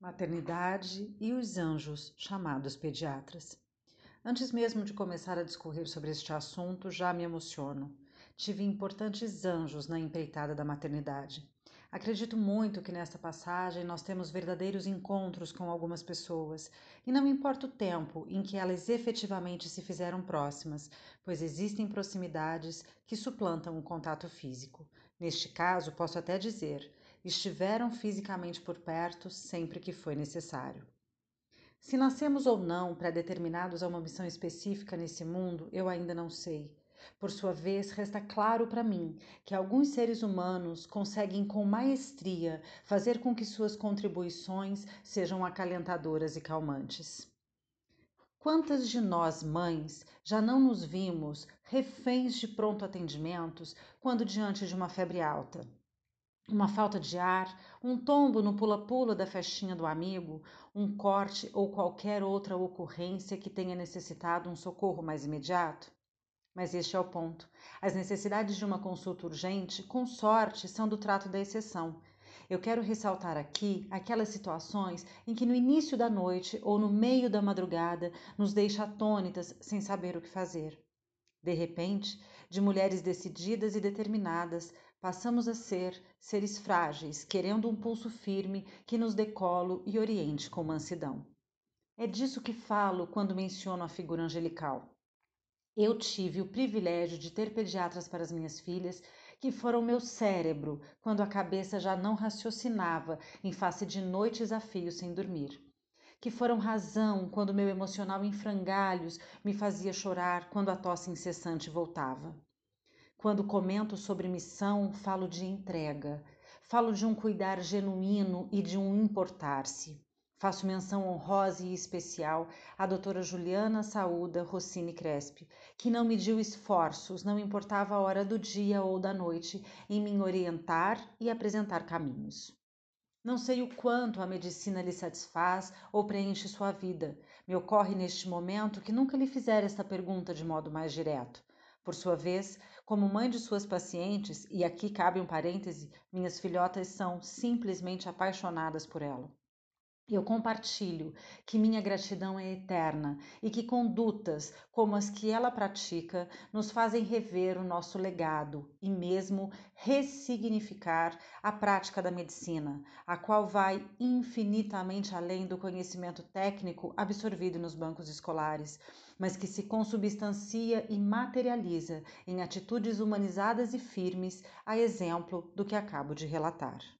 Maternidade e os anjos, chamados pediatras. Antes mesmo de começar a discorrer sobre este assunto, já me emociono. Tive importantes anjos na empreitada da maternidade. Acredito muito que nesta passagem nós temos verdadeiros encontros com algumas pessoas, e não importa o tempo em que elas efetivamente se fizeram próximas, pois existem proximidades que suplantam o contato físico. Neste caso, posso até dizer: estiveram fisicamente por perto sempre que foi necessário. Se nascemos ou não predeterminados a uma missão específica nesse mundo, eu ainda não sei. Por sua vez, resta claro para mim que alguns seres humanos conseguem com maestria fazer com que suas contribuições sejam acalentadoras e calmantes. Quantas de nós, mães, já não nos vimos reféns de pronto atendimentos quando diante de uma febre alta? Uma falta de ar, um tombo no pula-pula da festinha do amigo, um corte ou qualquer outra ocorrência que tenha necessitado um socorro mais imediato? Mas este é o ponto. As necessidades de uma consulta urgente, com sorte, são do trato da exceção. Eu quero ressaltar aqui aquelas situações em que no início da noite ou no meio da madrugada nos deixa atônitas sem saber o que fazer. De repente, de mulheres decididas e determinadas, passamos a ser seres frágeis, querendo um pulso firme que nos dê colo e oriente com mansidão. É disso que falo quando menciono a figura angelical. Eu tive o privilégio de ter pediatras para as minhas filhas que foram meu cérebro quando a cabeça já não raciocinava em face de noites a fio sem dormir. Que foram razão quando meu emocional em frangalhos me fazia chorar quando a tosse incessante voltava. Quando comento sobre missão, falo de entrega, falo de um cuidar genuíno e de um importar-se. Faço menção honrosa e especial à doutora Juliana Saúda Rossini Crespi, que não mediu esforços, não importava a hora do dia ou da noite, em me orientar e apresentar caminhos. Não sei o quanto a medicina lhe satisfaz ou preenche sua vida. Me ocorre neste momento que nunca lhe fizer esta pergunta de modo mais direto. Por sua vez, como mãe de suas pacientes, e aqui cabe um parêntese, minhas filhotas são simplesmente apaixonadas por ela. Eu compartilho que minha gratidão é eterna e que condutas como as que ela pratica nos fazem rever o nosso legado e mesmo ressignificar a prática da medicina, a qual vai infinitamente além do conhecimento técnico absorvido nos bancos escolares, mas que se consubstancia e materializa em atitudes humanizadas e firmes, a exemplo do que acabo de relatar.